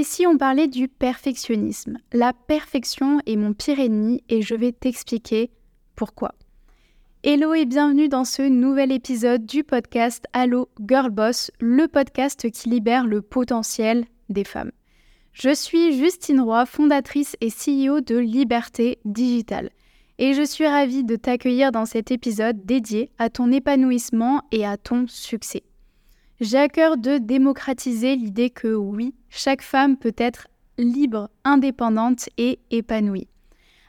Et si on parlait du perfectionnisme? La perfection est mon pire ennemi et je vais t'expliquer pourquoi. Hello et bienvenue dans ce nouvel épisode du podcast Allo Girl Boss, le podcast qui libère le potentiel des femmes. Je suis Justine Roy, fondatrice et CEO de Liberté Digitale. Et je suis ravie de t'accueillir dans cet épisode dédié à ton épanouissement et à ton succès. J'ai à cœur de démocratiser l'idée que oui, chaque femme peut être libre, indépendante et épanouie.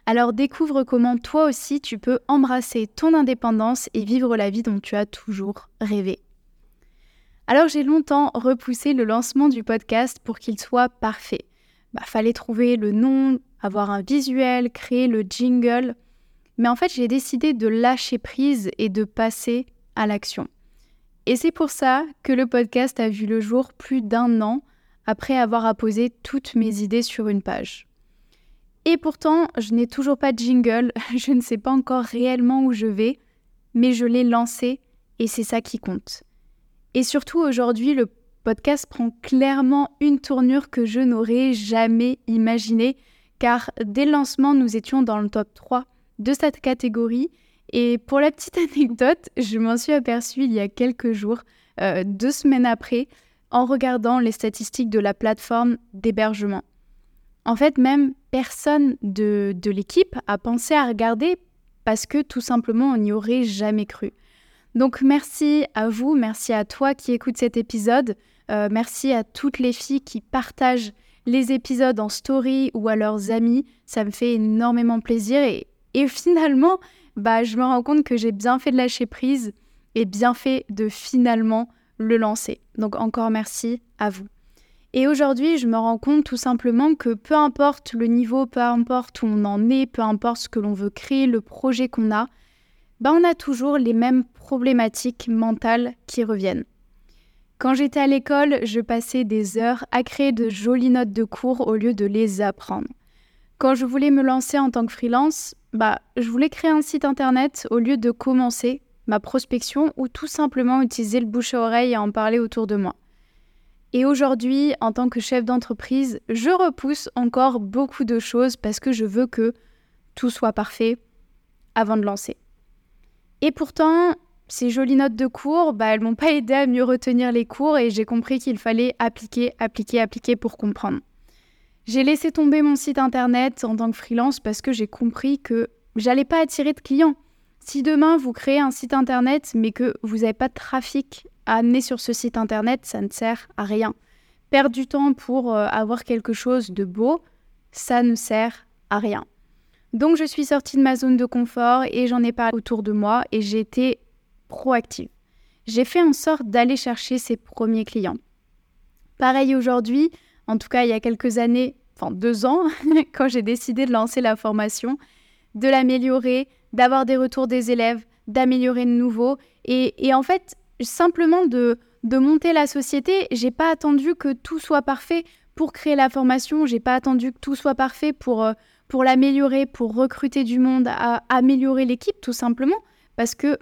Alors découvre comment toi aussi tu peux embrasser ton indépendance et vivre la vie dont tu as toujours rêvé. Alors j'ai longtemps repoussé le lancement du podcast pour qu'il soit parfait. Bah, fallait trouver le nom, avoir un visuel, créer le jingle. Mais en fait, j'ai décidé de lâcher prise et de passer à l'action. Et c'est pour ça que le podcast a vu le jour plus d'un an après avoir apposé toutes mes idées sur une page. Et pourtant, je n'ai toujours pas de jingle, je ne sais pas encore réellement où je vais, mais je l'ai lancé et c'est ça qui compte. Et surtout aujourd'hui, le podcast prend clairement une tournure que je n'aurais jamais imaginée, car dès le lancement, nous étions dans le top 3 de cette catégorie et pour la petite anecdote, je m'en suis aperçue il y a quelques jours, euh, deux semaines après, en regardant les statistiques de la plateforme d'hébergement. En fait, même personne de, l'équipe a pensé à regarder parce que tout simplement, on n'y aurait jamais cru. Donc merci à vous, merci à toi qui écoute cet épisode, euh, merci à toutes les filles qui partagent les épisodes en story ou à leurs amis, ça me fait énormément plaisir et, et finalement, bah, je me rends compte que j'ai bien fait de lâcher prise et bien fait de finalement le lancer. Donc encore merci à vous. Et aujourd'hui, je me rends compte tout simplement que peu importe le niveau, peu importe où on en est, peu importe ce que l'on veut créer, le projet qu'on a, bah on a toujours les mêmes problématiques mentales qui reviennent. Quand j'étais à l'école, je passais des heures à créer de jolies notes de cours au lieu de les apprendre. Quand je voulais me lancer en tant que freelance, bah, je voulais créer un site internet au lieu de commencer ma prospection ou tout simplement utiliser le bouche à oreille et en parler autour de moi. Et aujourd'hui, en tant que chef d'entreprise, je repousse encore beaucoup de choses parce que je veux que tout soit parfait avant de lancer. Et pourtant, ces jolies notes de cours, bah, elles m'ont pas aidé à mieux retenir les cours et j'ai compris qu'il fallait appliquer, appliquer, appliquer pour comprendre. J'ai laissé tomber mon site internet en tant que freelance parce que j'ai compris que j'allais pas attirer de clients. Si demain vous créez un site internet mais que vous n'avez pas de trafic à amener sur ce site internet, ça ne sert à rien. Perdre du temps pour euh, avoir quelque chose de beau, ça ne sert à rien. Donc je suis sortie de ma zone de confort et j'en ai parlé autour de moi et j'ai été proactive. J'ai fait en sorte d'aller chercher ces premiers clients. Pareil aujourd'hui, en tout cas il y a quelques années, enfin deux ans, quand j'ai décidé de lancer la formation, de l'améliorer, d'avoir des retours des élèves, d'améliorer de nouveau. Et, en fait, simplement de, monter la société, j'ai pas attendu que tout soit parfait pour créer la formation, j'ai pas attendu que tout soit parfait pour, euh, pour l'améliorer, pour recruter du monde, améliorer l'équipe tout simplement. Parce que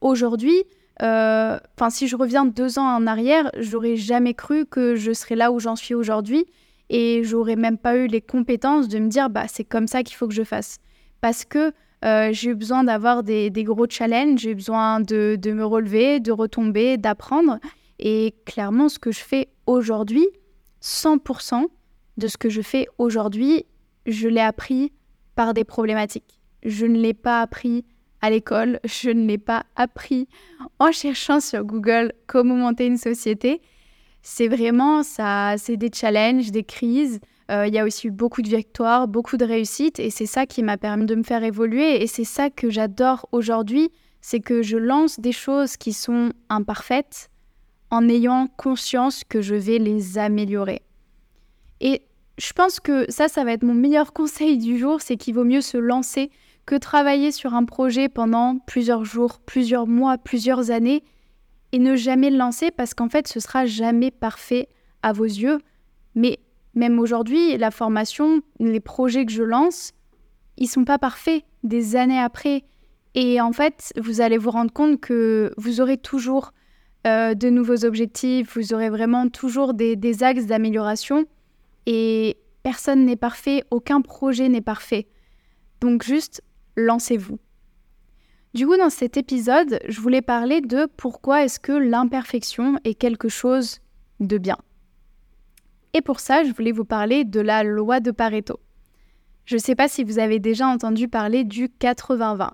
aujourd'hui, enfin, si je reviens deux ans en arrière, j'aurais jamais cru que je serais là où j'en suis aujourd'hui et j'aurais même pas eu les compétences de me dire bah c'est comme ça qu'il faut que je fasse parce que euh, j'ai eu besoin d'avoir des, gros challenges, j'ai eu besoin de, de, me relever, de retomber, d'apprendre et clairement ce que je fais aujourd'hui, 100% de ce que je fais aujourd'hui, je l'ai appris par des problématiques. Je ne l'ai pas appris à l'école, je ne l'ai pas appris en cherchant sur Google comment monter une société. C'est vraiment ça, c'est des challenges, des crises. Euh, il y a aussi eu beaucoup de victoires, beaucoup de réussites, et c'est ça qui m'a permis de me faire évoluer. Et c'est ça que j'adore aujourd'hui, c'est que je lance des choses qui sont imparfaites en ayant conscience que je vais les améliorer. Et je pense que ça, ça va être mon meilleur conseil du jour, c'est qu'il vaut mieux se lancer travailler sur un projet pendant plusieurs jours, plusieurs mois, plusieurs années et ne jamais le lancer parce qu'en fait ce sera jamais parfait à vos yeux. Mais même aujourd'hui, la formation, les projets que je lance, ils sont pas parfaits des années après. Et en fait, vous allez vous rendre compte que vous aurez toujours euh, de nouveaux objectifs, vous aurez vraiment toujours des axes d'amélioration. et personne n'est parfait, aucun projet n'est parfait. Donc juste, lancez-vous. Du coup, dans cet épisode, je voulais parler de pourquoi est-ce que l'imperfection est quelque chose de bien. Et pour ça, je voulais vous parler de la loi de Pareto. Je ne sais pas si vous avez déjà entendu parler du 80-20.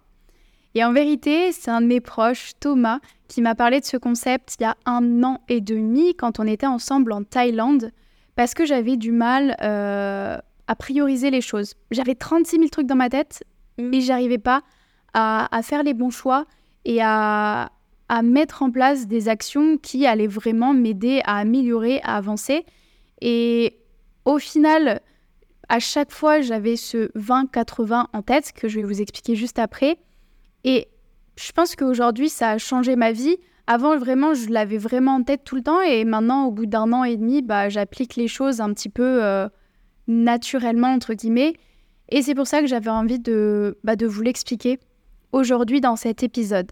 Et en vérité, c'est un de mes proches, Thomas, qui m'a parlé de ce concept il y a un an et demi quand on était ensemble en Thaïlande, parce que j'avais du mal euh, à prioriser les choses. J'avais 36 000 trucs dans ma tête, mais j'arrivais pas à, faire les bons choix et à, mettre en place des actions qui allaient vraiment m'aider à améliorer, à avancer. Et au final, à chaque fois, j'avais ce 20-80 en tête que je vais vous expliquer juste après. Et je pense qu'aujourd'hui, ça a changé ma vie. Avant, vraiment, je l'avais vraiment en tête tout le temps. Et maintenant, au bout d'un an et demi, bah, j'applique les choses un petit peu euh, naturellement, entre guillemets. Et c'est pour ça que j'avais envie de, bah, de vous l'expliquer aujourd'hui dans cet épisode.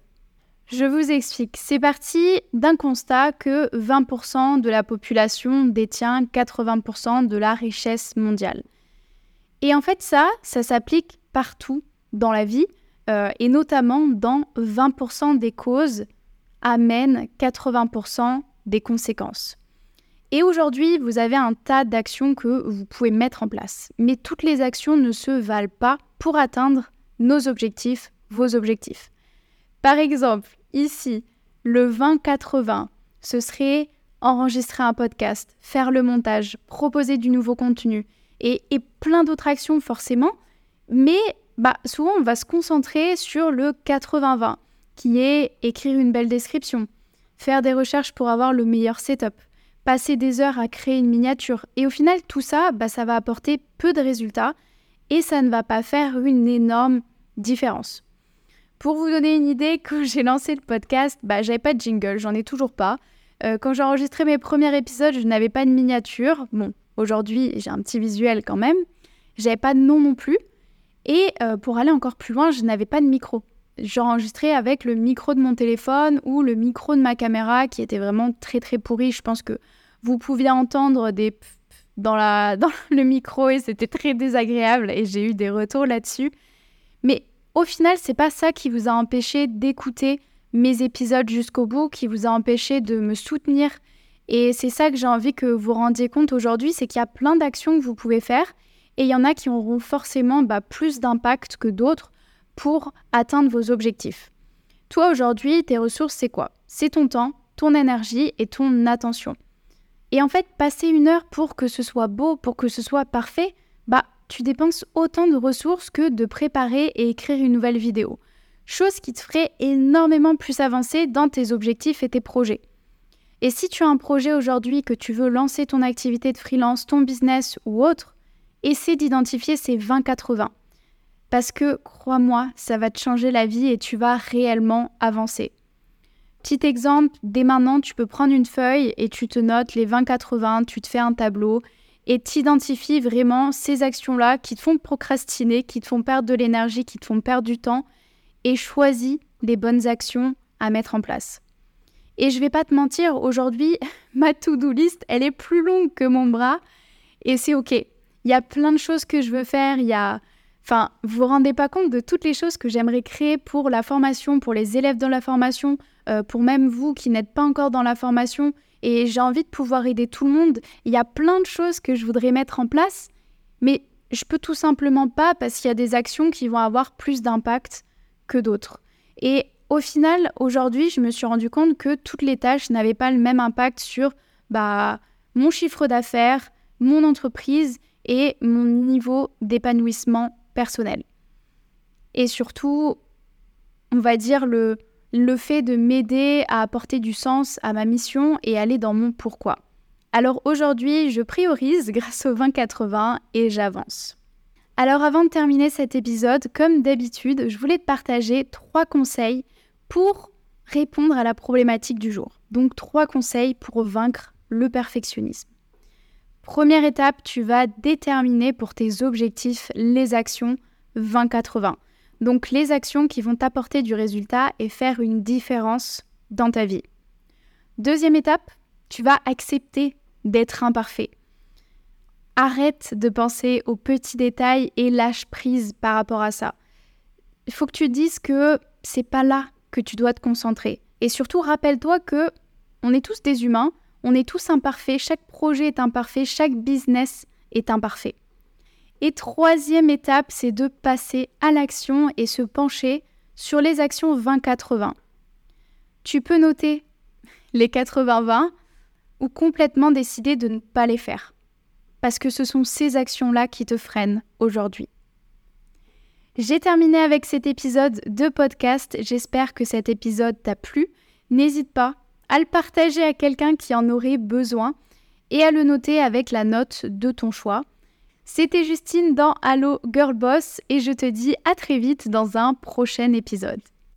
Je vous explique. C'est parti d'un constat que 20% de la population détient 80% de la richesse mondiale. Et en fait, ça, ça s'applique partout dans la vie, euh, et notamment dans 20% des causes amènent 80% des conséquences. Et aujourd'hui, vous avez un tas d'actions que vous pouvez mettre en place. Mais toutes les actions ne se valent pas pour atteindre nos objectifs, vos objectifs. Par exemple, ici, le 20-80, ce serait enregistrer un podcast, faire le montage, proposer du nouveau contenu et, plein d'autres actions forcément. Mais bah, souvent on va se concentrer sur le 80-20, qui est écrire une belle description, faire des recherches pour avoir le meilleur setup, passer des heures à créer une miniature. Et au final, tout ça, bah, ça va apporter peu de résultats et ça ne va pas faire une énorme différence. Pour vous donner une idée, quand j'ai lancé le podcast, bah, j'avais pas de jingle, j'en ai toujours pas. Euh, quand j'ai enregistré mes premiers épisodes, je n'avais pas de miniature. Bon, aujourd'hui, j'ai un petit visuel quand même. J'avais pas de nom non plus. Et euh, pour aller encore plus loin, je n'avais pas de micro. J'enregistrais avec le micro de mon téléphone ou le micro de ma caméra qui était vraiment très très pourri. Je pense que vous pouviez entendre des dans, la, dans le micro et c'était très désagréable et j'ai eu des retours là-dessus. Mais au final, c'est pas ça qui vous a empêché d'écouter mes épisodes jusqu'au bout, qui vous a empêché de me soutenir. Et c'est ça que j'ai envie que vous rendiez compte aujourd'hui, c'est qu'il y a plein d'actions que vous pouvez faire et il y en a qui auront forcément bah, plus d'impact que d'autres pour atteindre vos objectifs. Toi aujourd'hui, tes ressources, c'est quoi? C'est ton temps, ton énergie et ton attention. Et en fait, passer une heure pour que ce soit beau, pour que ce soit parfait, bah tu dépenses autant de ressources que de préparer et écrire une nouvelle vidéo. Chose qui te ferait énormément plus avancer dans tes objectifs et tes projets. Et si tu as un projet aujourd'hui que tu veux lancer ton activité de freelance, ton business ou autre, essaie d'identifier ces 20-80. Parce que, crois-moi, ça va te changer la vie et tu vas réellement avancer. Petit exemple, dès maintenant, tu peux prendre une feuille et tu te notes les 20-80, tu te fais un tableau et t'identifies vraiment ces actions-là qui te font procrastiner, qui te font perdre de l'énergie, qui te font perdre du temps et choisis les bonnes actions à mettre en place. Et je vais pas te mentir, aujourd'hui, ma to-do list, elle est plus longue que mon bras et c'est OK. Il y a plein de choses que je veux faire, il y a Enfin, vous vous rendez pas compte de toutes les choses que j'aimerais créer pour la formation, pour les élèves dans la formation, euh, pour même vous qui n'êtes pas encore dans la formation. Et j'ai envie de pouvoir aider tout le monde. Il y a plein de choses que je voudrais mettre en place, mais je peux tout simplement pas parce qu'il y a des actions qui vont avoir plus d'impact que d'autres. Et au final, aujourd'hui, je me suis rendu compte que toutes les tâches n'avaient pas le même impact sur bah, mon chiffre d'affaires, mon entreprise et mon niveau d'épanouissement personnel. Et surtout, on va dire le, le fait de m'aider à apporter du sens à ma mission et aller dans mon pourquoi. Alors aujourd'hui, je priorise grâce au 2080 et j'avance. Alors avant de terminer cet épisode, comme d'habitude, je voulais te partager trois conseils pour répondre à la problématique du jour. Donc trois conseils pour vaincre le perfectionnisme. Première étape, tu vas déterminer pour tes objectifs les actions 20-80. Donc les actions qui vont t'apporter du résultat et faire une différence dans ta vie. Deuxième étape, tu vas accepter d'être imparfait. Arrête de penser aux petits détails et lâche prise par rapport à ça. Il faut que tu dises que c'est pas là que tu dois te concentrer. Et surtout, rappelle-toi que on est tous des humains, on est tous imparfaits, chaque projet est imparfait, chaque business est imparfait. Et troisième étape, c'est de passer à l'action et se pencher sur les actions 20-80. Tu peux noter les 80-20 ou complètement décider de ne pas les faire. Parce que ce sont ces actions-là qui te freinent aujourd'hui. J'ai terminé avec cet épisode de podcast. J'espère que cet épisode t'a plu. N'hésite pas à le partager à quelqu'un qui en aurait besoin et à le noter avec la note de ton choix. C'était Justine dans Allo Girl Boss et je te dis à très vite dans un prochain épisode.